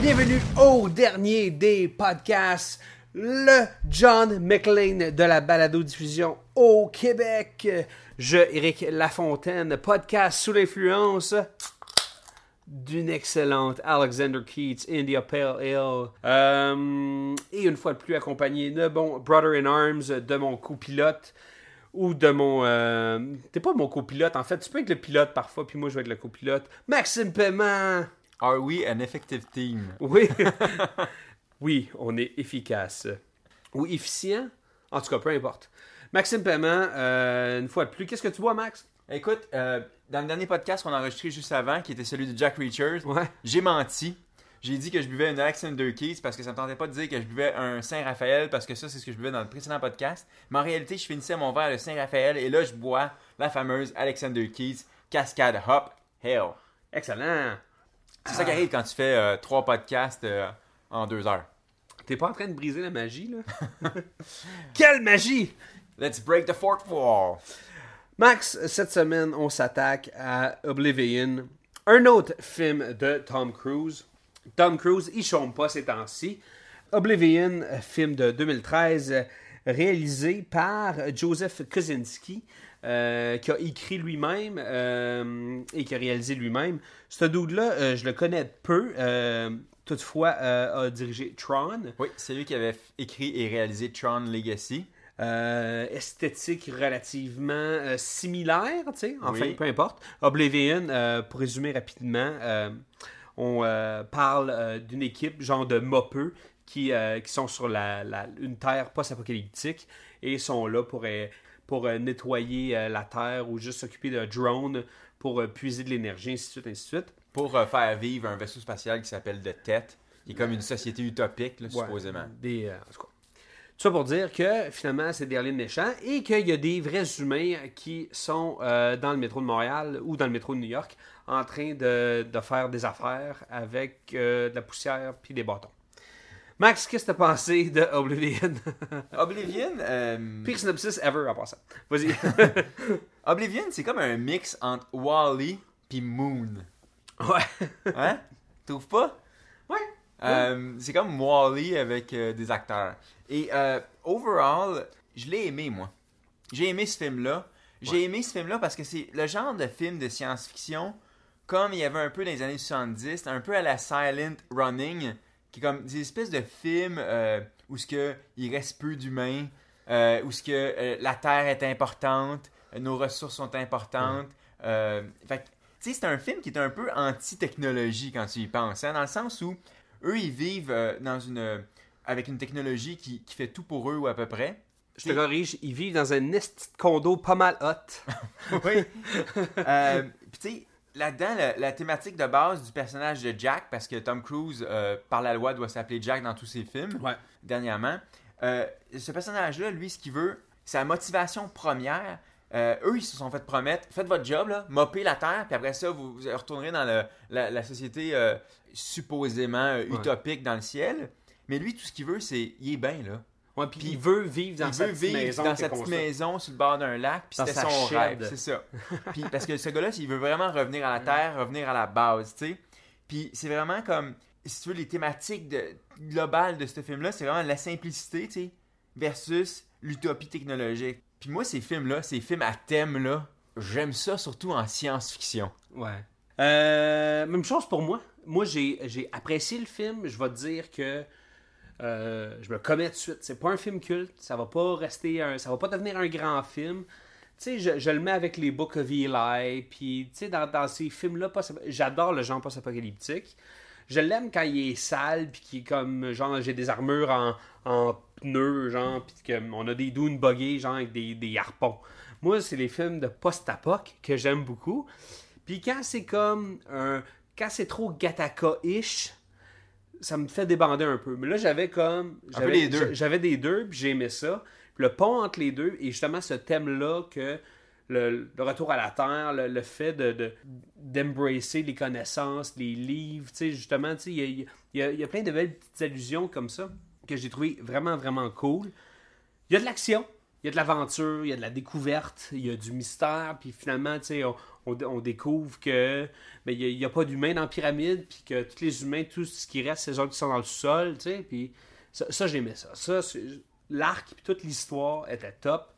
Bienvenue au dernier des podcasts, le John McLean de la balado-diffusion au Québec. Je, Éric Lafontaine, podcast sous l'influence d'une excellente Alexander Keats India Pale Ale. Euh, et une fois de plus accompagné de mon brother in arms, de mon copilote ou de mon... euh, T'es pas mon copilote, en fait. Tu peux être le pilote parfois, puis moi je vais être le copilote. Maxime Paiement! Are we an effective team? Oui. oui, on est efficace. Ou efficient. En tout cas, peu importe. Maxime Paiement, euh, une fois de plus. Qu'est-ce que tu vois, Max? Écoute, euh, dans le dernier podcast qu'on a enregistré juste avant, qui était celui de Jack Reachers, Ouais. j'ai menti. J'ai dit que je buvais une Alexander Keys parce que ça me tentait pas de dire que je buvais un Saint-Raphaël parce que ça, c'est ce que je buvais dans le précédent podcast. Mais en réalité, je finissais mon verre de Saint-Raphaël et là, je bois la fameuse Alexander Keys Cascade Hop Hell. Excellent. C'est ça qui arrive quand tu fais euh, trois podcasts euh, en deux heures. T'es pas en train de briser la magie, là? Quelle magie! Let's break the fourth wall. Max, cette semaine, on s'attaque à Oblivion, un autre film de Tom Cruise. Tom Cruise, il chôme pas ces temps-ci. Oblivion, film de 2013, euh, réalisé par Joseph Kosinski, euh, qui a écrit lui-même euh, et qui a réalisé lui-même. Ce dude-là, euh, je le connais peu. toutefois, a dirigé Tron. Oui, c'est lui qui avait écrit et réalisé Tron Legacy. Euh, esthétique relativement euh, similaire, tu sais, enfin, Oui. peu importe. Oblivion, euh, pour résumer rapidement, on euh, parle euh, d'une équipe, genre de mopeux, qui, euh, qui sont sur la, la- une terre post-apocalyptique et sont là pour, pour nettoyer la terre ou juste s'occuper de drones pour puiser de l'énergie, ainsi de suite, ainsi de suite. pour faire vivre un vaisseau spatial qui s'appelle The Tet, qui est comme une société utopique, là, Ouais, supposément. Des, euh, en tout cas. Tout ça pour dire que finalement, c'est des aliens méchants et qu'il y a des vrais humains qui sont euh, dans le métro de Montréal ou dans le métro de New York en train de, de faire des affaires avec euh, de la poussière puis des bâtons. Max, qu'est-ce que t'as pensé de Oblivion? Oblivion, euh, Pire synopsis ever en passant. Vas-y. Oblivion, c'est comme un mix entre Wally puis Moon. ouais. Hein? Trouves pas? Ouais. Euh, c'est comme Wally avec euh, des acteurs. Et euh, overall, je l'ai aimé, moi. J'ai aimé ce film-là. J'ai aimé ce film-là parce que c'est le genre de film de science-fiction, comme il y avait un peu dans les années 70, un peu à la Silent Running, qui est comme des espèces de films euh, où ce que il reste peu d'humains, euh, où ce que euh, la Terre est importante, nos ressources sont importantes. Fait que, tu sais, c'est un film qui est un peu anti-technologie quand tu y penses, hein, dans le sens où eux, ils vivent dans une, avec une technologie qui, qui fait tout pour eux ou à peu près. Je te corrige, ils vivent dans un de condo pas mal hot. oui. Euh, Puis tu sais, là-dedans, la, la thématique de base du personnage de Jack, parce que Tom Cruise, euh, par la loi, doit s'appeler Jack dans tous ses films, Ouais. dernièrement. Euh, ce personnage-là, lui, ce qu'il veut, sa motivation première, euh, eux, ils se sont fait promettre, faites votre job, là, mopez la terre, puis après ça, vous, vous retournerez dans le- la, la société supposément utopique dans le ciel. Mais lui, tout ce qu'il veut, c'est, il est bien, là. Ouais, puis il veut vivre dans sa veut petite vivre maison. dans sa petite maison sur le bord d'un lac, puis c'était son shed. rêve, c'est ça. puis parce que ce gars-là, il veut vraiment revenir à la terre, revenir à la base, tu sais. Puis c'est vraiment comme, si tu veux, les thématiques de, globales de ce film-là, c'est vraiment la simplicité, tu sais, versus l'utopie technologique. Puis moi, ces films-là, ces films à thème-là, j'aime ça surtout en science-fiction. Ouais. Euh, même chose pour moi. Moi, j'ai apprécié le film. Je vais te dire que euh, je me commets tout de suite. C'est pas un film culte. Ça va pas rester un, ça va pas devenir un grand film. Tu sais, je, le mets avec les Book of Eli. Puis, dans, ces films-là, j'adore le genre post-apocalyptique. Je l'aime quand il est sale, puis qui est comme, genre, j'ai des armures en, pneus, genre, puis qu'on a des dunes buggées, genre, avec des, des harpons. Moi, c'est les films de post-apoc que j'aime beaucoup. Puis quand c'est comme un. Quand c'est trop Gataka-ish, ça me fait débander un peu. Mais là, j'avais comme. j'avais- les deux. J'avais des deux, puis j'aimais ça. Puis le pont entre les deux, et justement ce thème-là que. Le, le retour à la terre, le, le fait de, de- d'embrasser les connaissances, les livres, tu sais, justement, tu sais, il y y a plein de belles petites allusions comme ça que j'ai trouvé vraiment, vraiment cool. Il y a de l'action, il y a de l'aventure, il y a de la découverte, il y a du mystère, puis finalement, tu sais, on, on- on découvre que ben, il n'y a, pas d'humains dans la pyramide, puis que tous les humains, tout ce qui reste, c'est les autres qui sont dans le sol, tu sais, puis ça, ça, j'aimais ça. Ça, l'arc, puis toute l'histoire était top.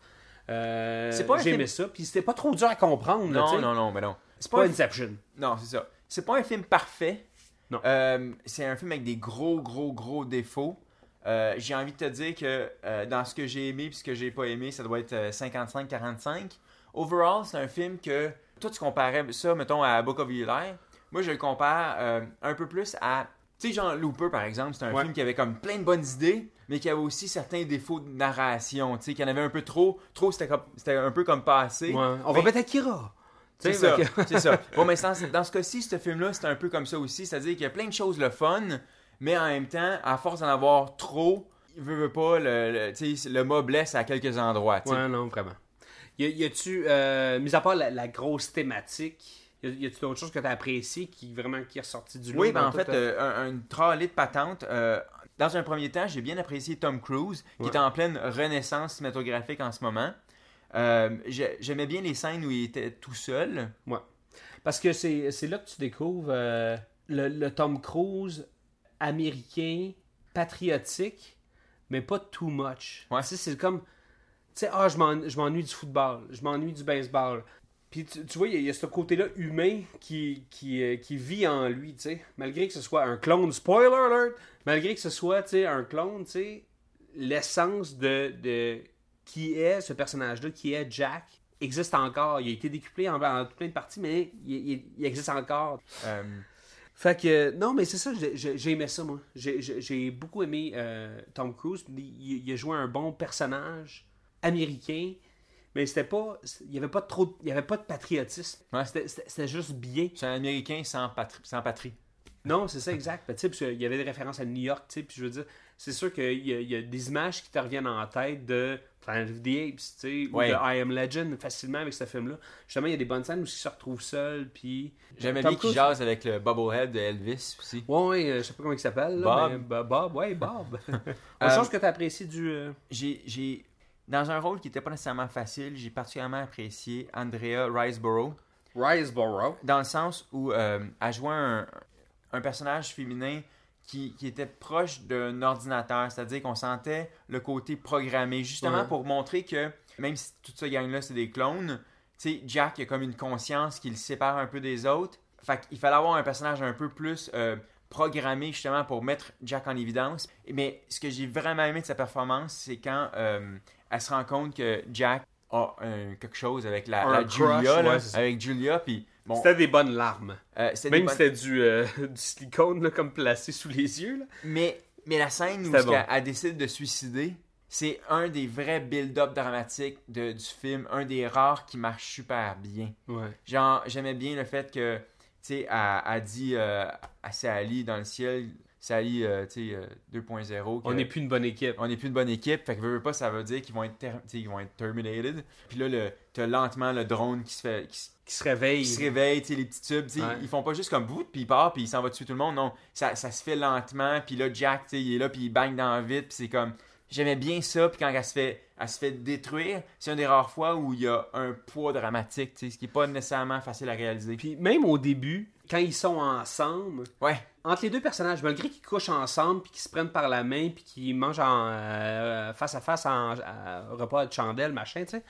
Euh, pas j'aimais ça, puis c'était pas trop dur à comprendre, Non, non, non, mais non. C'est Pas un- Inception. Non, c'est ça. C'est pas un film parfait. Non. Euh, c'est un film avec des gros, gros, gros défauts. Euh, j'ai envie de te dire que euh, dans ce que j'ai aimé et ce que j'ai pas aimé, ça doit être euh, 55-45. Overall, c'est un film que. Toi, tu comparais ça, mettons, à Book of Eli? Moi, je le compare euh, un peu plus à. Tu sais, genre Looper, par exemple, c'est un Ouais. film qui avait comme plein de bonnes idées, mais qui avait aussi certains défauts de narration. Tu sais, qu'il y en avait un peu trop. Trop, c'était comme- c'était un peu comme passé. Ouais. On Mais- va mettre Akira. Tu c'est sais, ça, c'est ça. Bon, mais dans, dans ce cas-ci, ce film-là, c'est un peu comme ça aussi. C'est-à-dire qu'il y a plein de choses le fun, mais en même temps, à force d'en avoir trop, il veut, veut pas, le, le, tu sais, le mot blesse à quelques endroits. Ouais, non, vraiment. Y, a-tu, euh, mis à part la, la grosse thématique, y, a-tu d'autres choses que tu as appréciées qui vraiment qui est ressorti du lot Oui, ben en fait, euh, euh, un- une trolley de patente. euh, dans un premier temps, j'ai bien apprécié Tom Cruise, qui est en pleine renaissance cinématographique en ce moment. Euh, j'ai- J'aimais bien les scènes où il était tout seul. ouais. Parce que c'est, là que tu découvres le, le Tom Cruise américain, patriotique, mais pas too much. Ouais. Tu sais, c'est comme, sais, ah, je m'en- je m'ennuie du football, je m'ennuie du baseball. Puis tu, tu vois, il y, a- il y a ce côté-là humain qui, qui, euh, qui vit en lui, tu sais. Malgré que ce soit un clone, spoiler alert, malgré que ce soit, tu sais, un clone, tu sais, l'essence de, de qui est ce personnage-là, qui est Jack, existe encore. Il a été décuplé en, en plein de parties, mais il, il- il existe encore. Euh, Fait que, non, mais c'est ça, j'ai- aimé ça, moi. J'ai- beaucoup aimé euh, Tom Cruise. Il a joué un bon personnage américain, mais c'était pas. Il n'y avait pas de trop. Il y avait pas de patriotisme. Ouais. C'était- juste bien. c'est un Américain sans, patrie- sans patrie. Non, c'est ça, exact. Sais, parce qu'il y avait des références à New York, tu sais, puis je veux dire, c'est sûr qu'il y, a- il y a des images qui te reviennent en tête de Planet of the Apes, tu sais, ou de I Am Legend, facilement avec ce film-là. Justement, il y a des bonnes scènes où il se retrouve seul, puis... J'aimais bien qu'il jase avec le Bubblehead de Elvis aussi. Ouais, ouais, euh, je sais pas comment il s'appelle, Bob. mais Bo- Bob, ouais, Bob. Euh, chose que tu as apprécié du... euh, j'ai, j'ai- dans un rôle qui n'était pas nécessairement facile, j'ai particulièrement apprécié Andrea Riseborough, Riseborough. dans le sens où euh, elle jouait un, un personnage féminin qui, qui était proche d'un ordinateur, c'est-à-dire qu'on sentait le côté programmé, justement Ouais. pour montrer que même si toute ce gang-là c'est des clones, tu sais, Jack a comme une conscience qui le sépare un peu des autres. Fait qu'il fallait avoir un personnage un peu plus euh, programmé justement pour mettre Jack en évidence. Mais ce que j'ai vraiment aimé de sa performance, c'est quand euh, elle se rend compte que Jack a euh, quelque chose avec la, Un la crush, Julia, là, ouais, avec Julia, puis bon, C'était des bonnes larmes. euh, Même bonnes- si c'était du, euh, du silicone, là, comme placé sous les yeux, là. Mais, mais la scène où elle, décide de se suicider, c'est un des vrais build-up dramatiques de- du film, un des rares qui marche super bien. Ouais. Genre, j'aimais bien le fait que, tu sais, elle, elle dit euh, à Sally dans le ciel, Sally, euh, tu sais, euh, 2.0, que On n'est plus une bonne équipe. on n'est plus une bonne équipe, fait que veux, veux pas, ça veut dire qu'ils vont être, ils vont être terminated. Puis là, le, t'as lentement le drone qui se fait, qui, se- Qui se réveille. qui se réveille, tu sais, les petits tubes, tu sais, Ouais. ils font pas juste comme bout, puis il part, puis il s'en va tuer tout le monde, non, ça, ça se fait lentement, puis là, Jack, tu sais, il est là, puis il bang dans le vide, puis c'est comme, j'aimais bien ça, puis quand elle se fait, elle se fait détruire, c'est une des rares fois où il y a un poids dramatique, ce qui est pas nécessairement facile à réaliser. Puis même au début, quand ils sont ensemble, ouais, entre les deux personnages, malgré qu'ils couchent ensemble, puis qu'ils se prennent par la main, puis qu'ils mangent en, euh, face à face en à repas de chandelle, machin, tu sais,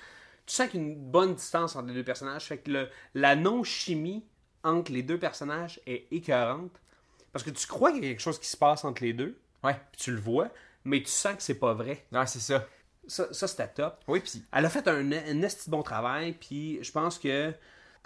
tu sens qu'il y a une bonne distance entre les deux personnages. Fait que le- la non-chimie entre les deux personnages est écœurante. Parce que tu crois qu'il y a quelque chose qui se passe entre les deux, ouais, puis tu le vois, mais tu sens que c'est pas vrai. non, c'est ça. Ça, ça c'était top. Oui, puis Elle a fait un, un esti de bon travail, puis je pense que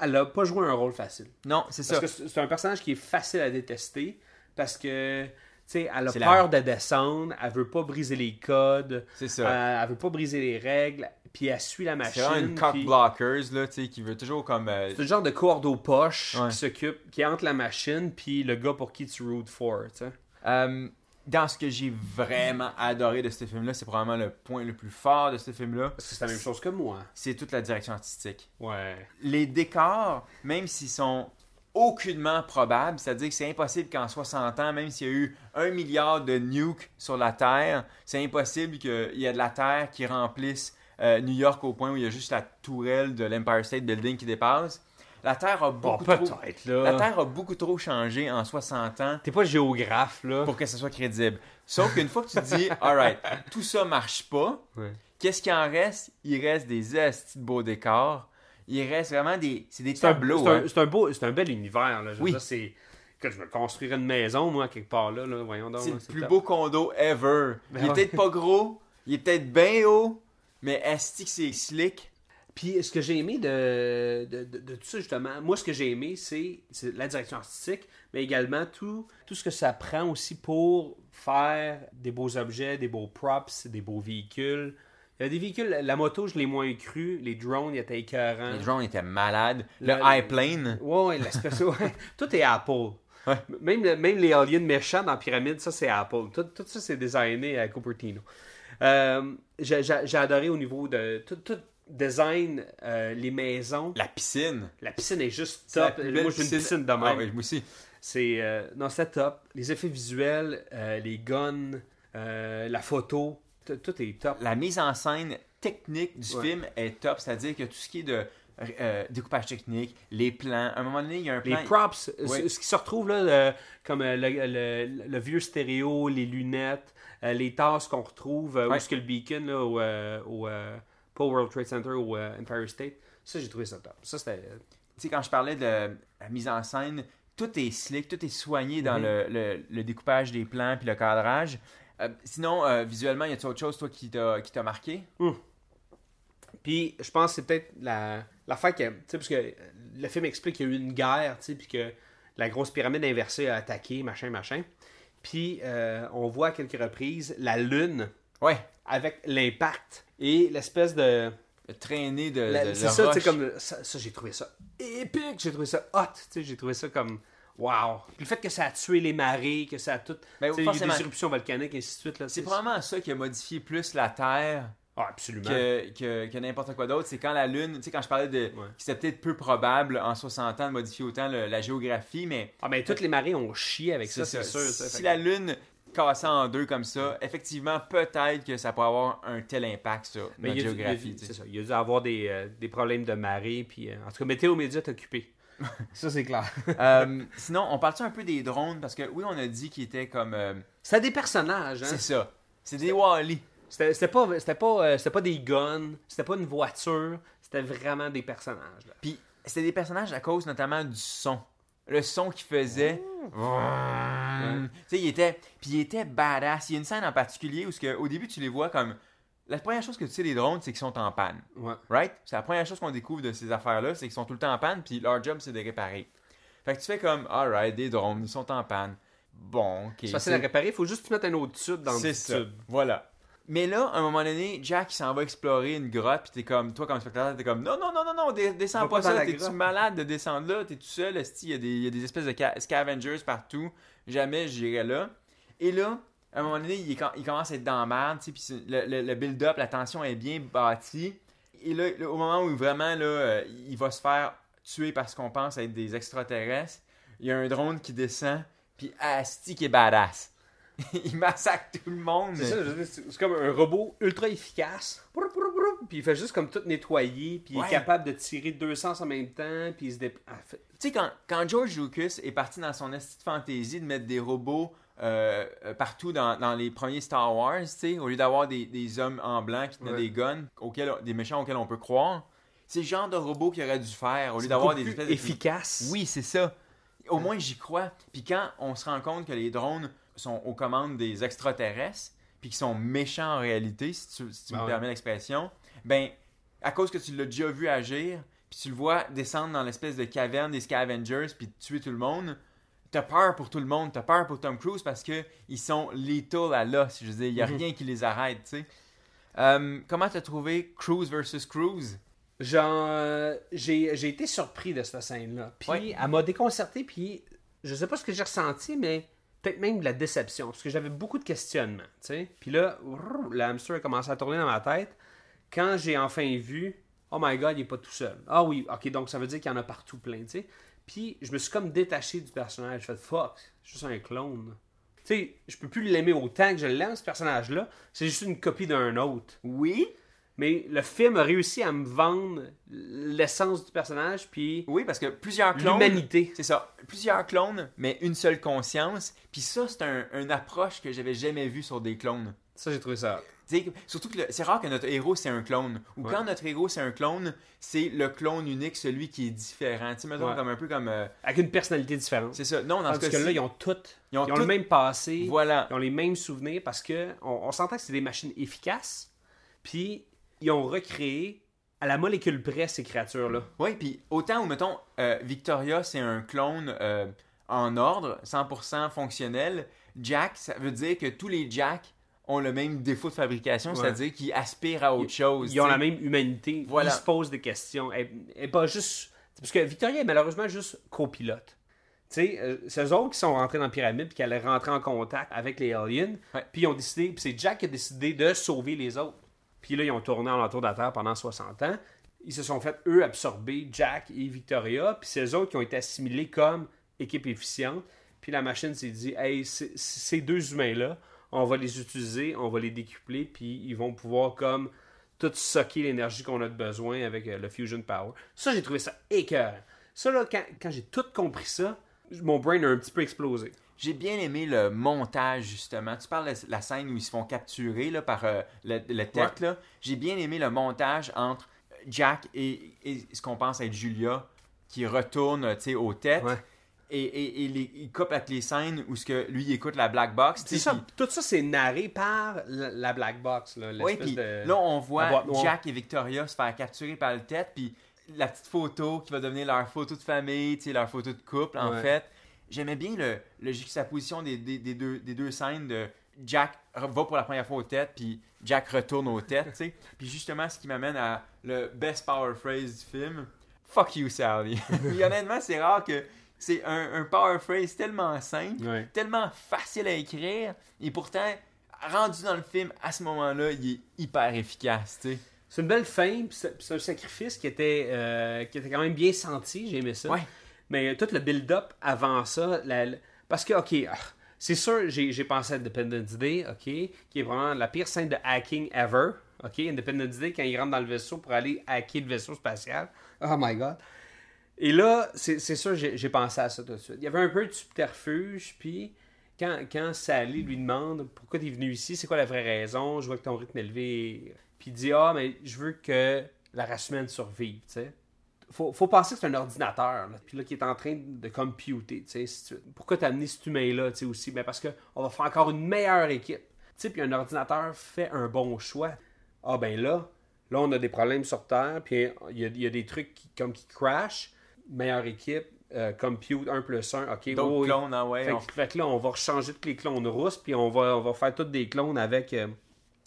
elle a pas joué un rôle facile. non, c'est ça. Parce que c'est c'est un personnage qui est facile à détester parce que sais, elle a C'est peur la- de descendre, elle veut pas briser les codes, C'est ça. euh, elle veut pas briser les règles, puis elle suit la c'est machine. vraiment une cock puis- blockers, là, tu sais, qui veut toujours comme. euh, C'est le genre de cordeau poche Ouais. qui s'occupe, qui est entre la machine puis le gars pour qui tu root for, tu sais. Euh, dans ce que j'ai vraiment adoré de ce film-là, c'est probablement le point le plus fort de ce film-là, Parce que c'est la même chose que moi. c'est toute la direction artistique. Ouais. Les décors, même s'ils sont aucunement probables, c'est-à-dire que c'est impossible qu'en 60 ans, même s'il y a eu un milliard de nukes sur la Terre, c'est impossible qu'il y ait de la Terre qui remplisse euh, New York au point où il y a juste la tourelle de l'Empire State Building qui dépasse. La Terre a Bon, beaucoup trop... peut-être, La là. Terre a beaucoup trop changé en 60 ans T'es pas géographe, là. pour que ça soit crédible. Sauf qu'une fois que tu te dis, alright, tout ça marche pas, Ouais. qu'est-ce qu'il en reste? Il reste des estis de beaux décors. Il reste vraiment des. C'est des tableaux. c'est un- hein. un beau, c'est un bel univers, là. Je veux Oui. dire, c'est... Que je me construirais une maison, moi, quelque part là, là. voyons donc. C'est le plus top. beau condo ever. Ben il est ouais. peut-être pas gros, il est peut-être bien haut, mais que c'est slick? Puis ce que j'ai aimé de, de, de- de tout ça, justement, moi, ce que j'ai aimé, c'est la direction artistique, mais également tout, tout ce que ça prend aussi pour faire des beaux objets, des beaux props, des beaux véhicules. Il y a des véhicules, la moto, je l'ai moins cru, les drones, ils étaient écœurants. Les drones étaient malades. Le Le- high plane. Ouais, ouais, l'espèce, ouais. Tout est Apple. Ouais. Même, le- même les aliens méchants dans Pyramide, ça c'est Apple. Tout, tout ça c'est designé à Cupertino. Euh, j'ai, adoré au niveau de tout, tout design, euh, les maisons. La piscine. La piscine est juste top. plus Moi j'ai une piscine de même. Ah oui, moi aussi. C'est euh, non, c'est top. Les effets visuels, euh, les guns, la photo, tout, est top. La mise en scène technique du Ouais. film est top, c'est-à-dire que tout ce qui est de euh, découpage technique, les plans, à un moment donné, il y a un Les plan. props, euh, Ouais. ce, qui se retrouve là, comme le, le- le vieux stéréo, les lunettes, les tasses qu'on retrouve, euh, où Ouais. est-ce que le beacon, là, au, au, pas au World Trade Center, au euh, Empire State, ça j'ai trouvé ça top. Ça c'était. Tu sais, quand je parlais de la mise en scène, tout est slick, tout est soigné dans Mhm. le, le- le découpage des plans puis le cadrage. Euh, sinon, euh, visuellement, y a-t-il autre chose, toi, qui t'a marqué? Puis je pense que c'est peut-être la l'affaire que. Tu sais, parce que le film explique qu'il y a eu une guerre, tu sais, puis que la grosse pyramide inversée a attaqué, machin, machin. Puis euh, on voit à quelques reprises la lune Ouais, avec l'impact et l'espèce de. le traîné de, La- de- c'est ça, tu sais, comme. Ça, ça, j'ai trouvé ça épique, j'ai trouvé ça hot, tu sais, j'ai trouvé ça comme. Wow! Puis le fait que ça a tué les marées, que ça a tout. Ben, tu sais, il y a eu forcément. des éruptions volcaniques, et ainsi de suite. C'est probablement ça qui a modifié plus la Terre Ah, absolument. que, que, que n'importe quoi d'autre. C'est quand la Lune, tu sais, quand je parlais de. c'était peut-être peu probable en 60 ans de modifier autant le- la géographie, mais Ah, ben, toutes les marées ont chié avec c'est ça, c'est sûr. ça. Si la Lune cassait en deux comme ça, effectivement, peut-être que ça peut avoir un tel impact sur Mais notre il y a dû- géographie. C'est ça. Il y a dû avoir des, euh, des problèmes de marée. Puis, euh, en tout cas, Météo Média est occupé. ça, c'est clair. Euh, sinon, on parle-tu un peu des drones? Parce que oui, on a dit qu'ils étaient comme. C'était des personnages. Hein? c'est ça. C'est des Wally. C'était pas, c'était pas, c'était pas des guns. C'était pas une voiture. C'était vraiment des personnages. là. Puis c'était des personnages à cause notamment du son. Le son qu'ils faisaient. Tu sais, il était. Puis il était badass. Il y a une scène en particulier où que, au début tu les vois comme. La première chose que tu sais des drones, c'est qu'ils sont en panne. Ouais. Right? C'est la première chose qu'on découvre de ces affaires-là, c'est qu'ils sont tout le temps en panne, puis leur job c'est de réparer. Fait que tu fais comme, alright, des drones, ils sont en panne. Bon, ok. C'est facile à réparer. Il faut juste mettre un autre tube dans le ça. tube. Voilà. Mais là, à un moment donné, Jack s'en va explorer une grotte, puis t'es comme, toi comme spectateur, t'es comme, non, non, non, non, non, descends pas, pas ça, t'es-tu malade de descendre là, t'es tout seul, il y, a des- il y a des espèces de ca- scavengers partout, jamais j'irai là. Et là, à un moment donné, il, commence à être dans la merde, puis le, le- le build-up, la tension est bien bâtie. Et là, là, au moment où vraiment, là, euh, il va se faire tuer parce qu'on pense être des extraterrestres, il y a un drone qui descend, puis asti qui est badass. il massacre tout le monde. C'est comme un robot ultra efficace. Puis il fait juste comme tout nettoyer. Puis il est capable de tirer deux sens en même temps. Puis il se dé... ah, fait- Tu sais, quand, quand George Lucas est parti dans son esti de fantaisie de mettre des robots euh, euh, partout dans, dans les premiers Star Wars, tu sais, au lieu d'avoir des, des hommes en blanc qui tenaient Ouais. des guns, auxquels, des méchants auxquels on peut croire, c'est le genre de robot qu'il aurait dû faire, au lieu d'avoir des plus de- efficace. Oui, c'est ça. Au moins, j'y crois. Puis quand on se rend compte que les drones sont aux commandes des extraterrestres, puis qu'ils sont méchants en réalité, si tu, si tu Ah me ouais. permets l'expression, ben, à cause que tu l'as déjà vu agir, puis tu le vois descendre dans l'espèce de caverne des scavengers, puis tuer tout le monde, t'as peur pour tout le monde, t'as peur pour Tom Cruise parce que ils sont lethal à l'os. Je veux dire, il y a Mhm. rien qui les arrête, tu sais. Euh, comment t'as trouvé Cruise versus Cruise? Genre, euh, j'ai j'ai été surpris de cette scène-là. Puis Ouais. elle m'a déconcerté, puis je sais pas ce que j'ai ressenti, mais peut-être même de la déception, parce que j'avais beaucoup de questionnements, tu sais. Puis là, le hamster a commencé à tourner dans ma tête. Quand j'ai enfin vu, oh my god, il est pas tout seul. Ah oui, ok, donc ça veut dire qu'il y en a partout plein, tu sais. Puis je me suis comme détaché du personnage. Je fait fuck, c'est juste un clone. Tu sais, je peux plus l'aimer autant que je l'aime, ce personnage-là. C'est juste une copie d'un autre. Oui. Mais le film a réussi à me vendre l'essence du personnage, puis Oui, parce que plusieurs clones. l'humanité. C'est ça. Plusieurs clones, mais une seule conscience. Puis ça, c'est un, une approche que j'avais jamais vue sur des clones. Ça, j'ai trouvé ça. Tu sais, surtout que le- c'est rare que notre héros c'est un clone. Ou Ouais. quand notre héros c'est un clone, c'est le clone unique, celui qui est différent. Tu sais, Ouais. comme un peu comme. euh, Avec une personnalité différente. c'est ça. Non, dans ce Parce que cas-ci. là, ils ont toutes. Ils ont le toutes- même passé. Voilà. Ils ont les mêmes souvenirs parce que on, on s'entend que c'est des machines efficaces. Puis ils ont recréé à la molécule près ces créatures-là. Oui, puis autant où, mettons, euh, Victoria, c'est un clone euh, en ordre, 100% fonctionnel, Jack, ça veut dire que tous les Jack ont le même défaut de fabrication, Ouais. c'est-à-dire qu'ils aspirent à autre chose. Ils ont la même humanité. Voilà. Ils se posent des questions. Est pas juste. Parce que Victoria est malheureusement juste copilote. Tu sais, euh, c'est eux autres qui sont rentrés dans la pyramide puis qui allaient rentrer en contact avec les aliens. Puis ils ont décidé, puis c'est Jack qui a décidé de sauver les autres. Puis là, ils ont tourné en l'entour de la Terre pendant 60 ans. Ils se sont fait, eux, absorber Jack et Victoria. Puis eux autres qui ont été assimilés comme équipe efficiente. Puis la machine s'est dit, hey, ces deux humains-là, on va les utiliser, on va les décupler, puis ils vont pouvoir comme tout socker l'énergie qu'on a de besoin avec euh, le Fusion Power. Ça, j'ai trouvé ça écœurant. Ça, là, quand j'ai tout compris ça, mon brain a un petit peu explosé. J'ai bien aimé le montage, justement. Tu parles de la scène où ils se font capturer là, par euh, le, le tête. là. J'ai bien aimé le montage entre Jack et, et ce qu'on pense être Julia qui retourne aux têtes. Ouais. Et, et, et les- il coupe avec les scènes où ce que lui il écoute la black box. ça, tout ça, c'est narré par la, la Black Box. Là, de- là, on voit. Jack et Victoria se faire capturer par le tête, puis la petite photo qui va devenir leur photo de famille, leur photo de couple, en Ouais. fait. J'aimais bien le, le juxtaposition des, des, des deux, des deux scènes de Jack va pour la première fois aux têtes, puis Jack retourne aux têtes, tu sais. Puis justement, ce qui m'amène à le best power phrase du film, Fuck you, Sally. Puis honnêtement, c'est rare que c'est un, un power phrase tellement simple, Ouais. tellement facile à écrire, et pourtant, rendu dans le film, à ce moment-là, il est hyper efficace, tu sais. C'est une belle fin, puis c'est un sacrifice qui était, euh, qui était quand même bien senti, j'ai aimé ça. Ouais. Mais tout le build-up avant ça, parce que, ok, ah, c'est sûr, j'ai pensé à Independence Day, ok, qui est vraiment la pire scène de hacking ever, ok, Independence Day, quand il rentre dans le vaisseau pour aller hacker le vaisseau spatial. Oh my god. Et là, c'est sûr, j'ai pensé à ça tout de suite. Il y avait un peu de subterfuge, puis quand, quand Sally lui demande pourquoi tu es venu ici, c'est quoi la vraie raison, je vois que ton rythme est élevé. Puis il dit Ah, mais je veux que la race humaine survive, tu sais. Faut, faut penser que c'est un ordinateur, là, puis là, qui est en train de computer, tu sais. Pourquoi t'as amené cet humain-là, tu sais, aussi? Ben parce qu'on va faire encore une meilleure équipe. Tu sais, puis un ordinateur fait un bon choix. Ah, ben là, là, on a des problèmes sur Terre, puis il y y a des trucs qui, comme qui crash. Meilleure équipe, euh, compute 1 plus 1, ok. D'autres clones, ah ouais. Fait, on- fait que là, on va rechanger tous les clones russes, puis on va, on va faire tous des clones avec, euh,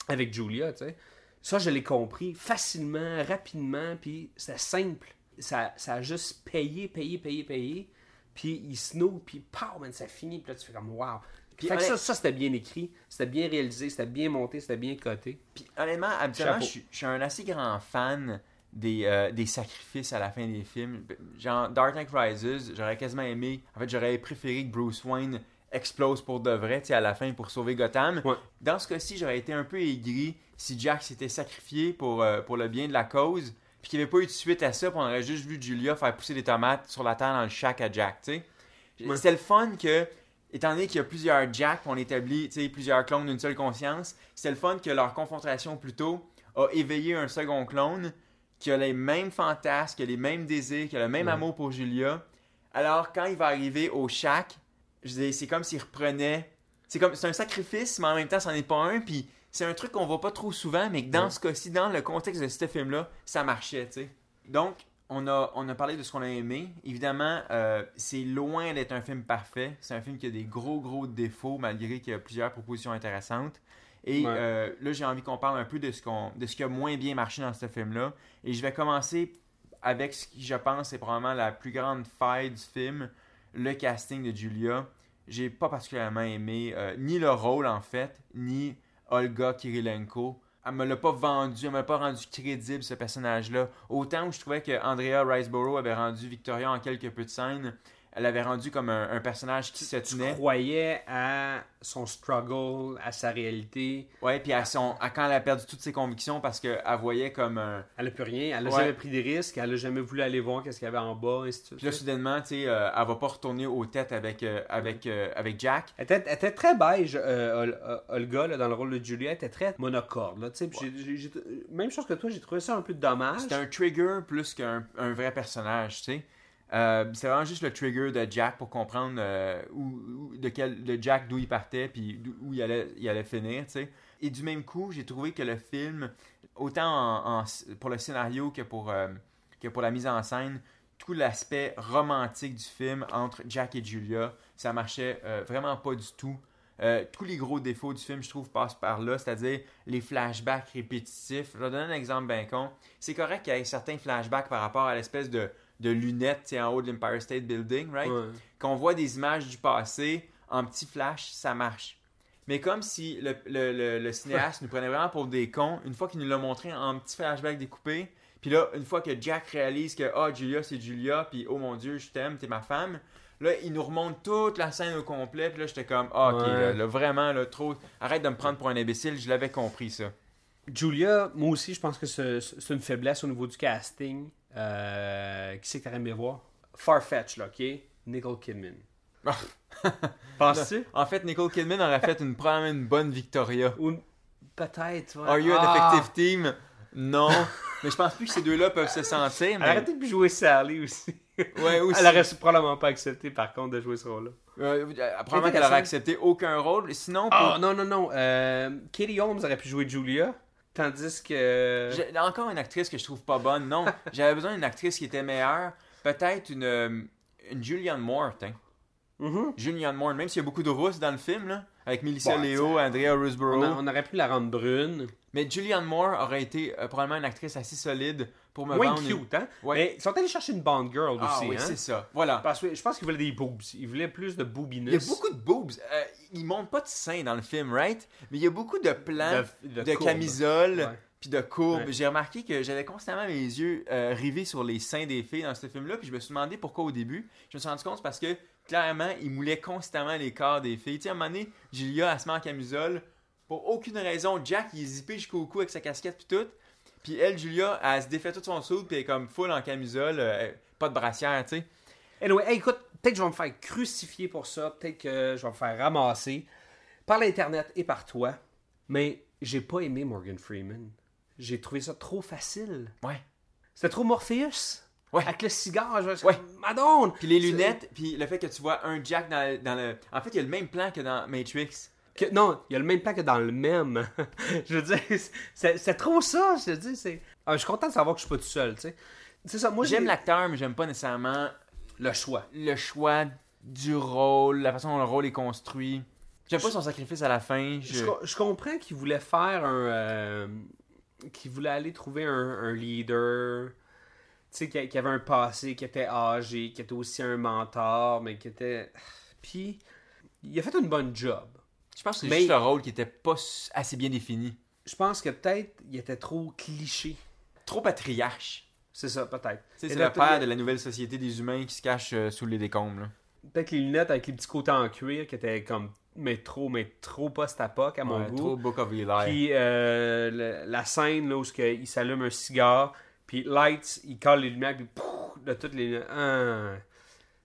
avec Julia, tu sais. Ça, je l'ai compris facilement, rapidement, puis c'était simple. Ça, ça a juste payé, payé, payé, payé. Puis il snow, puis pow, man, ça finit, puis là, tu fais comme wow. Puis fait que ça, ça c'était bien écrit, c'était bien réalisé, c'était bien monté, c'était bien coté. Puis honnêtement, habituellement, je suis- je suis un assez grand fan des, euh, des sacrifices à la fin des films. Genre, Dark Knight Rises, j'aurais quasiment aimé. En fait, j'aurais préféré que Bruce Wayne explose pour de vrai, tu sais, à la fin pour sauver Gotham. Ouais. Dans ce cas-ci, j'aurais été un peu aigri si Jack s'était sacrifié pour, euh, pour le bien de la cause, puis qu'il n'y avait pas eu de suite à ça, puis on aurait juste vu Julia faire pousser des tomates sur la terre dans le shack à Jack, tu sais. Ouais. C'était le fun que, étant donné qu'il y a plusieurs Jack, on établit tu sais, plusieurs clones d'une seule conscience, c'était le fun que leur confrontation plus tôt a éveillé un second clone qui a les mêmes fantasmes, qui a les mêmes désirs, qui a le même Ouais. amour pour Julia. Alors, quand il va arriver au shack, c'est comme s'il reprenait. C'est comme c'est un sacrifice, mais en même temps, c'en est pas un. Puis c'est un truc qu'on voit pas trop souvent, mais que dans Ouais. ce cas-ci, dans le contexte de ce film-là, ça marchait, tu sais. Donc, on a, on a parlé de ce qu'on a aimé. Évidemment, euh, c'est loin d'être un film parfait. C'est un film qui a des gros, gros défauts, malgré qu'il y a plusieurs propositions intéressantes. Et Ouais. euh, là, j'ai envie qu'on parle un peu de ce, qu'on, de ce qui a moins bien marché dans ce film-là. Et je vais commencer avec ce qui, je pense, est probablement la plus grande faille du film, le casting de Julia. J'ai pas particulièrement aimé euh, ni le rôle, en fait, ni Olga Kirilenko. Elle me l'a pas vendu, elle me l'a pas rendu crédible, ce personnage-là. Autant où je trouvais que Andrea Riceborough avait rendu Victoria en quelques peu de scènes, elle avait rendu comme un, un personnage qui se Tu tenait. croyais à son struggle, à sa réalité. Ouais, puis à, son, à quand elle a perdu toutes ses convictions parce qu'elle voyait comme un. Elle n'a plus rien. Elle n'a Ouais. jamais pris des risques. Elle n'a jamais voulu aller voir qu'est-ce qu'il y avait en bas, et de. Puis là, soudainement, tu sais, euh, elle va pas retourner aux têtes avec, euh, avec, euh, avec Jack. Elle était, elle était très beige, euh, Ol- Olga, là, dans le rôle de Julia. Elle était très monocorde. Là, tu sais, même chose que toi, j'ai trouvé ça un peu dommage. C'était un trigger plus qu'un un vrai personnage, tu sais. Euh, c'est vraiment juste le trigger de Jack pour comprendre euh, de, quel, de Jack d'où il partait puis où il allait, il allait finir, tu sais. Et du même coup, j'ai trouvé que le film, autant pour le scénario que pour, euh, que pour la mise en scène, tout l'aspect romantique du film entre Jack et Julia, ça marchait vraiment pas du tout. Tous les gros défauts du film, je trouve, passent par là, c'est-à-dire les flashbacks répétitifs. Je vais donner un exemple bien con. C'est correct qu'il y ait certains flashbacks par rapport à l'espèce de, de lunettes en haut de l'Empire State Building, right? Ouais. Qu'on voit des images du passé en petits flash, ça marche. Mais comme si le, le- le- le cinéaste nous prenait vraiment pour des cons, une fois qu'il nous l'a montré en petits flashbacks découpés, puis là, une fois que Jack réalise que ah Julia c'est Julia, puis oh mon dieu, je t'aime, t'es ma femme, là il nous remonte toute la scène au complet, puis là j'étais comme ah ok, Ouais. là, là, vraiment là trop, arrête de me prendre pour un imbécile, je l'avais compris ça. Julia, moi aussi, je pense que c'est une faiblesse au niveau du casting. Euh, qui c'est que t'aurais aimé voir? Farfetch, là, ok? Nicole Kidman. Penses-tu? En fait, Nicole Kidman aurait fait une probablement une bonne Victoria. Ou peut-être. ouais. Are you an Ah! effective team? Non. mais je pense plus que ces deux-là peuvent se sentir. Mais... peut-être pu jouer Sally aussi. Ouais, aussi. Elle aurait probablement pas accepté, par contre, de jouer ce rôle-là. Euh, probablement qu'elle aurait accepté aucun rôle. Sinon, pour- Oh non, non, non. Euh, Katie Holmes aurait pu jouer Julia. Tandis que. J'ai encore une actrice que je trouve pas bonne. Non, j'avais besoin d'une actrice qui était meilleure. Peut-être une, euh, une Julianne Moore, tiens. Mhm. Julianne Moore, même s'il y a beaucoup de rousses dans le film, là, avec Melissa Leo, Andrea On, Riseborough. a- on aurait pu la rendre brune. Mais Julianne Moore aurait été euh, probablement une actrice assez solide pour me Moins vendre. cute, hein? Ouais. Mais ils sont allés chercher une Bond Girl Ah aussi, oui, hein? c'est ça. Voilà. Parce que je pense qu'ils voulaient des boobs. Ils voulaient plus de Il y boobiness. a beaucoup de boobs. Euh, ils montrent pas de seins dans le film, right? Mais il y a beaucoup de plans De- de, de courbes. camisoles Ouais. puis de courbes. Ouais. J'ai remarqué que j'avais constamment mes yeux euh, rivés sur les seins des filles dans ce film-là. Puis je me suis demandé pourquoi au début. Je me suis rendu compte parce que clairement, ils moulaient constamment les corps des filles. Tu sais, à un moment donné, Julia, elle se met en camisole. Pour aucune raison, Jack, il est zippé jusqu'au cou avec sa casquette puis tout. Puis elle, Julia, elle se défait tout son soude puis elle est comme full en camisole, euh, pas de brassière, tu sais. Anyway, hey, écoute, peut-être que je vais me faire crucifier pour ça. Peut-être que je vais me faire ramasser par l'Internet et par toi. Mais j'ai pas aimé Morgan Freeman. J'ai trouvé ça trop facile. Ouais. C'était trop Morpheus. Ouais. Avec le cigare, je Ouais. Madone! Puis les lunettes, puis le fait que tu vois un Jack dans, dans le... En fait, il y a le même plan que dans Matrix. Que- non, il y a le même plan que dans le même. je veux dire, c'est trop ça, je te dis. c'est- Ah, je suis content de savoir que je suis pas tout seul, tu sais. C'est ça, moi J'aime j'ai l'acteur, mais j'aime pas nécessairement le choix. le choix du rôle, la façon dont le rôle est construit. J'aime pas son sacrifice à la fin. Je... Je, co- je comprends qu'il voulait faire un. euh, qu'il voulait aller trouver un, un leader. Tu sais, qui, qui avait un passé, qui était âgé, qui était aussi un mentor, mais qui était. Puis, il a fait une bonne job. Je pense que c'est juste le rôle qui était pas assez bien défini. Je pense que peut-être il était trop cliché. Trop patriarche. C'est ça, peut-être. C'est le père de la nouvelle société des humains qui se cache euh, sous les décombres. Peut-être les lunettes avec les petits côtés en cuir qui étaient comme. Mais trop, mais trop post-apoc à mon Ouais, goût. trop Book of Eli. Puis euh, le- la scène là, où il s'allume un cigare, puis Lights, il colle les lumières, puis pouf, de toutes les. Ah.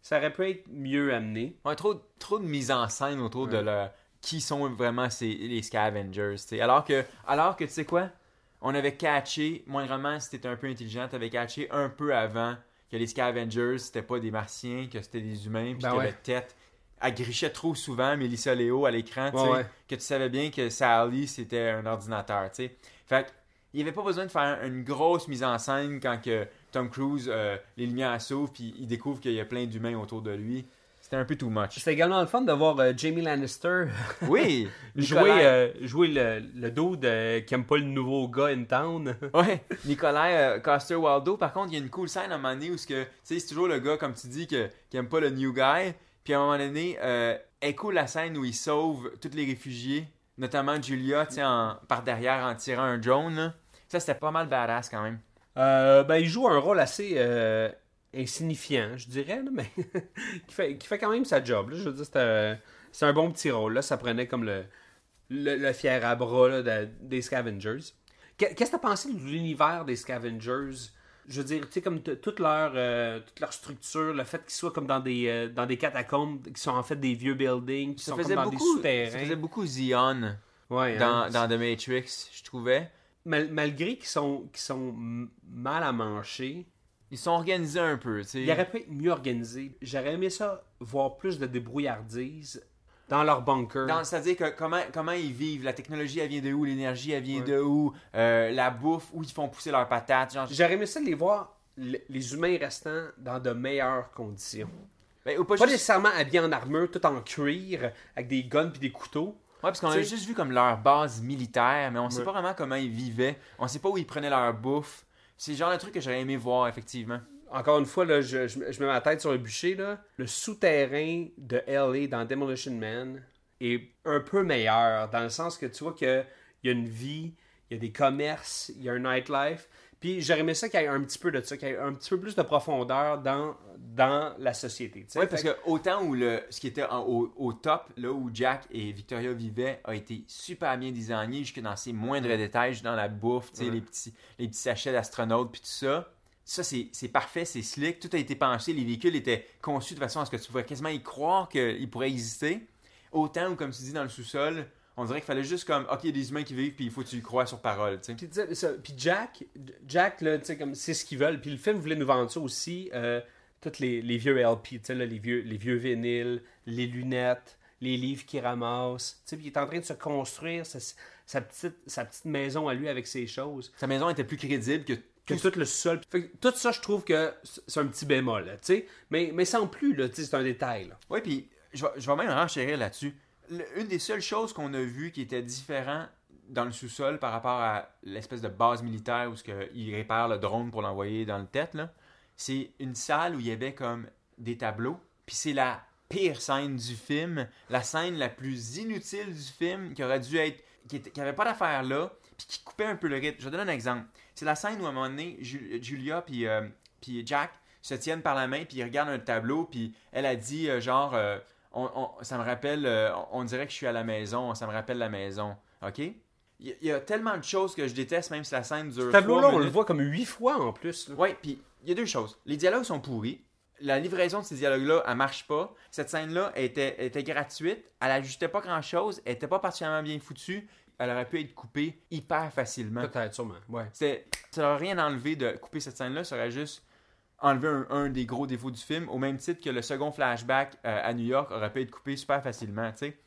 ça aurait pu être mieux amené. Ouais, trop, trop de mise en scène autour de le, qui sont vraiment ces, les scavengers. tu sais. Alors que, alors que tu sais quoi, on avait catché, moindrement si t'étais un peu intelligent, t'avais catché un peu avant que les scavengers c'était pas des martiens, que c'était des humains, puis Ben que ouais. la tête elle grichait trop souvent Melissa Leo à l'écran, Ouais, ouais. que tu savais bien que Sally c'était un ordinateur, tu sais. Fait il n'y avait pas besoin de faire une grosse mise en scène quand que Tom Cruise, euh, les lumières s'ouvrent, puis il découvre qu'il y a plein d'humains autour de lui. C'était un peu too much. C'était également le fun de voir euh, Jamie Lannister Oui! jouer, euh, jouer le, le dos de, qui aime pas le nouveau gars in town. Ouais, Nicolas euh, Coster Waldo, par contre, il y a une cool scène à un moment donné où ce que, tu sais, c'est toujours le gars, comme tu dis, que, qui aime pas le new guy. Puis à un moment donné, euh, est cool la scène où il sauve tous les réfugiés, notamment Julia, en- par derrière en tirant un drone. là. Ça, c'était pas mal badass quand même. Euh, ben, il joue un rôle assez euh, insignifiant, je dirais, là, mais qui, fait, qui fait quand même sa job. là. Je veux dire, c'est un, un bon petit rôle. Là. Ça prenait comme le, le, le fier à bras là, de- des Scavengers. Qu'est- Qu'est-ce que tu as pensé de l'univers des Scavengers? Je veux dire, tu sais, comme toute leur, euh, toute leur structure, le fait qu'ils soient comme dans des, euh, dans des catacombes, qui sont en fait des vieux buildings, qui Ça sont faisait, comme dans des beaucoup, ça souterrains. faisait beaucoup Zion Ouais, dans, hein. dans The Matrix, je trouvais. Mal- malgré qu'ils sont, qu'ils sont mal à manger, Ils sont organisés un peu, tu sais. Il aurait pu être mieux organisé. J'aurais aimé ça, voir plus de débrouillardise dans leur bunker. C'est-à-dire que comment, comment ils vivent, la technologie elle vient de où, l'énergie elle vient de où, euh, la bouffe, où ils font pousser leurs patates. Genre, J'aurais aimé ça de les voir, le- les humains restants, dans de meilleures conditions. Ben, ou pas Pas juste- nécessairement habillés en armure, tout en cuir, avec des guns puis des couteaux. Ouais, parce qu'on a juste vu comme leur base militaire, mais on sait Ouais. pas vraiment comment ils vivaient. On sait pas où ils prenaient leur bouffe. C'est le genre de truc que j'aurais aimé voir, effectivement. Encore une fois, là, je, je, mets ma tête sur un bûcher. Le souterrain de LA dans Demolition Man est un peu meilleur, dans le sens que tu vois qu'il y a une vie, il y a des commerces, il y a un nightlife. Puis j'aurais aimé ça qu'il y ait un petit peu de ça, qu'il y ait un petit peu plus de profondeur dans, dans la société. Ouais, parce que autant où le, ce qui était en- au, au top, là où Jack et Victoria vivaient, a été super bien designé, jusque dans ses moindres détails, jusque dans la bouffe, Ouais. les, petits, les petits sachets d'astronautes, puis tout ça. Ça, c'est parfait, c'est slick. Tout a été pensé. Les véhicules étaient conçus de façon à ce que tu pourrais quasiment y croire qu'ils pourraient exister. Autant où, comme tu dis, dans le sous-sol, on dirait qu'il fallait juste comme, OK, il y a des humains qui vivent, puis il faut que tu y crois sur parole, tu sais. Puis, Jack, Jack là, comme c'est ce qu'ils veulent. Puis le film voulait nous vendre ça aussi. euh, tous les, les vieux LP, tu sais, les vieux, les vieux vinyles, les lunettes, les livres qu'il ramasse. Tu sais, il est en train de se construire sa, sa petite, sa petite maison à lui avec ses choses. Sa maison était plus crédible que Que tout tout le sol. Fait que tout ça, je trouve que c'est un petit bémol, tu sais. Mais, mais sans plus, là, tu sais, c'est un détail. là. Oui, puis je vais, je vais même renchérir là-dessus. Une des seules choses qu'on a vues qui était différent dans le sous-sol par rapport à l'espèce de base militaire où ce que il répare le drone pour l'envoyer dans le tête, c'est une salle où il y avait comme des tableaux. Puis c'est la pire scène du film, la scène la plus inutile du film qui aurait dû être. qui, était- qui avait pas d'affaire là, puis qui coupait un peu le rythme. Je vais donner un exemple. C'est la scène où à un moment donné, Ju- Julia puis, euh, puis Jack se tiennent par la main, puis ils regardent un tableau, puis elle a dit euh, genre. euh, on- on- ça me rappelle, euh, on dirait que je suis à la maison, ça me rappelle la maison. OK? Il y, a- tellement de choses que je déteste, même si la scène dure. Ce tableau-là, on le voit comme huit fois en plus. Ouais, puis il y a deux choses. Les dialogues sont pourris. La livraison de ces dialogues-là, elle marche pas. Cette scène-là était, était gratuite. Elle ajustait pas grand-chose. Elle était pas particulièrement bien foutue. Elle aurait pu être coupée hyper facilement. Peut-être, sûrement. Ouais. Ça n'aurait rien enlevé de couper cette scène-là. Ça aurait juste enlevé un, un des gros défauts du film, au même titre que le second flashback euh, à New York aurait pu être coupé super facilement. tu sais.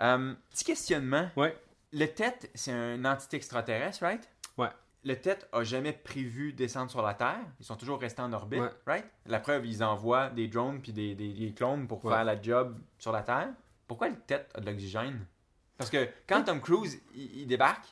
Euh, petit questionnement. Ouais. Le TET, c'est un entité extraterrestre, right? Ouais. Le TET a jamais prévu descendre sur la Terre. Ils sont toujours restés en orbite, Ouais. right? La preuve, ils envoient des drones puis des, des- des clones pour Ouais. faire la job sur la Terre. Pourquoi le TET a de l'oxygène? Parce que quand Tom Cruise, il, il débarque,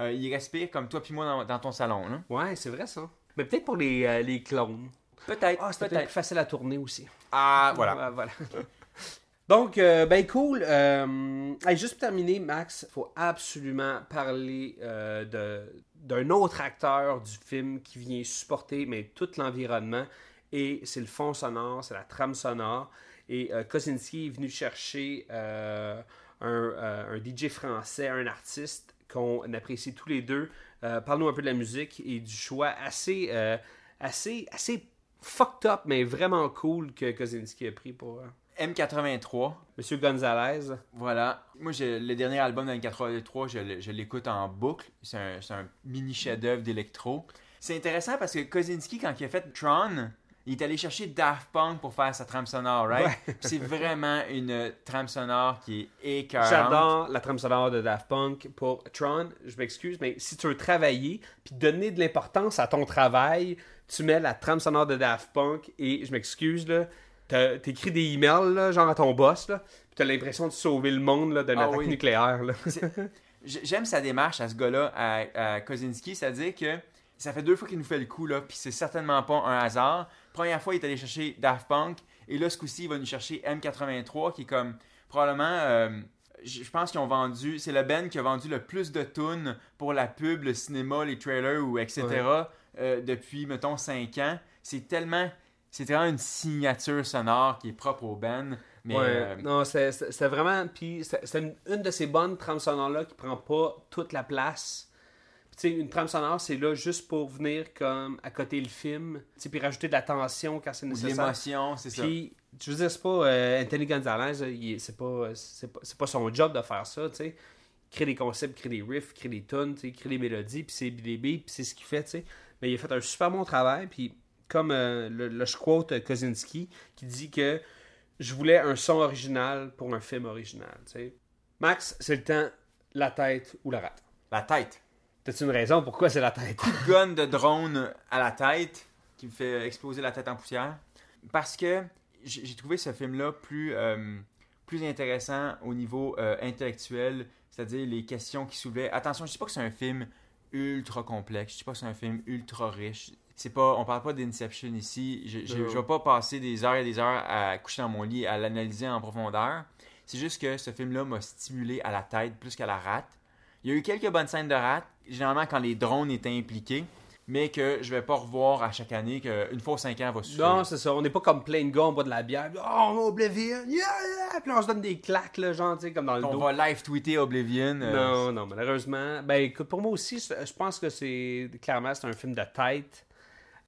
euh, il respire comme toi puis moi dans, dans ton salon. là. Ouais, c'est vrai ça. Mais peut-être pour les, euh, les clones. Peut-être, Ah, c'était peut-être plus facile à tourner aussi. Ah, voilà. Ouais, voilà. Donc, euh, ben cool. Euh, hey, juste pour terminer, Max, faut absolument parler euh, de- d'un autre acteur du film qui vient supporter mais tout l'environnement. Et c'est le fond sonore, c'est la trame sonore. Et euh, Kosinski est venu chercher euh, un, euh, un DJ français, un artiste qu'on apprécie tous les deux. Euh, Parle-nous un peu de la musique et du choix assez, euh, assez, assez fucked up, mais vraiment cool que Kosinski a pris pour euh, M83, Monsieur Gonzalez. voilà. Moi, le dernier album d'M83, je, je l'écoute en boucle. C'est un, c'est un mini chef-d'œuvre d'électro. C'est intéressant parce que Kozinski, quand il a fait Tron, il est allé chercher Daft Punk pour faire sa trame sonore, right? Ouais. C'est vraiment une trame sonore qui est écœurante. J'adore la trame sonore de Daft Punk pour Tron. Je m'excuse, mais si tu veux travailler puis donner de l'importance à ton travail, tu mets la trame sonore de Daft Punk et je m'excuse là, t'écris des emails là, genre à ton boss là, puis t'as l'impression de sauver le monde là, d'une Ah attaque oui. nucléaire là. J'aime sa démarche à ce gars-là, à, à Kozinski, c'est-à-dire que ça fait deux fois qu'il nous fait le coup, là, puis c'est certainement pas un hasard. Première fois, il est allé chercher Daft Punk, et là, ce coup-ci, il va nous chercher M83, qui est comme probablement. euh, je pense qu'ils ont vendu. C'est le band qui a vendu le plus de tunes pour la pub, le cinéma, les trailers, ou etc. Ouais. euh, depuis, mettons, 5 ans. C'est tellement. C'est vraiment une signature sonore qui est propre au band. Mais Ouais, euh, non, c'est vraiment. Puis c'est c'est une, une de ces bonnes trames sonores-là qui prend pas toute la place. Sais, une trame sonore, c'est là juste pour venir comme à côté le film, puis rajouter de la tension quand c'est nécessaire. l'émotion, c'est ça. Puis, je veux dire, c'est pas euh, Anthony Gonzalez, est- c'est pas, c'est pas, pas son job de faire ça, tu sais. Créer des concepts, créer des riffs, créer des tunes, créer des mélodies, puis c'est des beats, puis c'est ce qu'il fait, tu sais. Mais il a fait un super bon travail, puis comme euh, le, le je quote euh, Kozinski, qui dit que je voulais un son original pour un film original, tu sais. Max, c'est le temps, la tête ou la rate? La tête. T'as-tu une raison pourquoi c'est la tête? gun de drone à la tête qui me fait exploser la tête en poussière. Parce que j'ai trouvé ce film-là plus, euh, plus intéressant au niveau euh, intellectuel, c'est-à-dire les questions qui soulevait. Attention, je dis pas que c'est un film ultra complexe, je dis pas que c'est un film ultra riche. C'est pas, on parle pas d'Inception ici. Je, je, je vais pas passer des heures et des heures à coucher dans mon lit à l'analyser en profondeur. C'est juste que ce film-là m'a stimulé à la tête plus qu'à la rate. Il y a eu quelques bonnes scènes de rate, généralement quand les drones étaient impliqués, mais que je vais pas revoir à chaque année, qu'une fois 5 ans va suffire. Non, c'est ça. On n'est pas comme plein de gars, on boit de la bière. Oh, on va Oblivion. Yeah, yeah. Puis on se donne des claques, là, genre, tu sais, comme dans le on dos. va live tweeter Oblivion. euh, Non, non, malheureusement. Ben, écoute, pour moi aussi, je pense que c'est. Clairement, c'est un film de tête.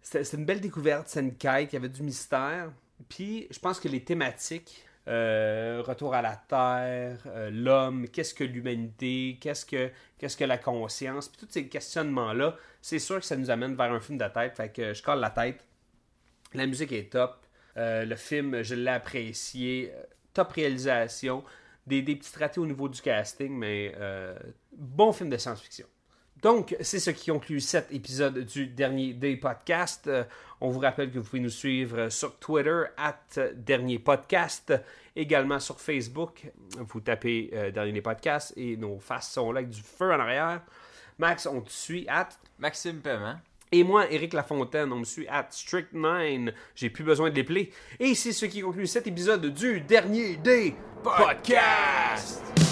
C'était une belle découverte. C'est une quête. Il y avait du mystère. Puis, je pense que les thématiques. Euh, retour à la terre, euh, l'homme, qu'est-ce que l'humanité, qu'est-ce que qu'est-ce que la conscience, puis tous ces questionnements-là, c'est sûr que ça nous amène vers un film de tête. Fait que je colle la tête. La musique est top. Euh, le film, je l'ai apprécié. Top réalisation. Des, des petits ratés au niveau du casting, mais bon film de science-fiction. Donc, c'est ce qui conclut cet épisode du dernier Day Podcast. Euh, on vous rappelle que vous pouvez nous suivre sur Twitter, at Dernier Podcast, également sur Facebook. Vous tapez euh, Dernier Day Podcast et nos faces sont là avec du feu en arrière. Max, on te suit, at Maxime Paiement. et moi, Eric Lafontaine, on me suit at Strict9. J'ai plus besoin de l'épeler. Et c'est ce qui conclut cet épisode du dernier des podcasts.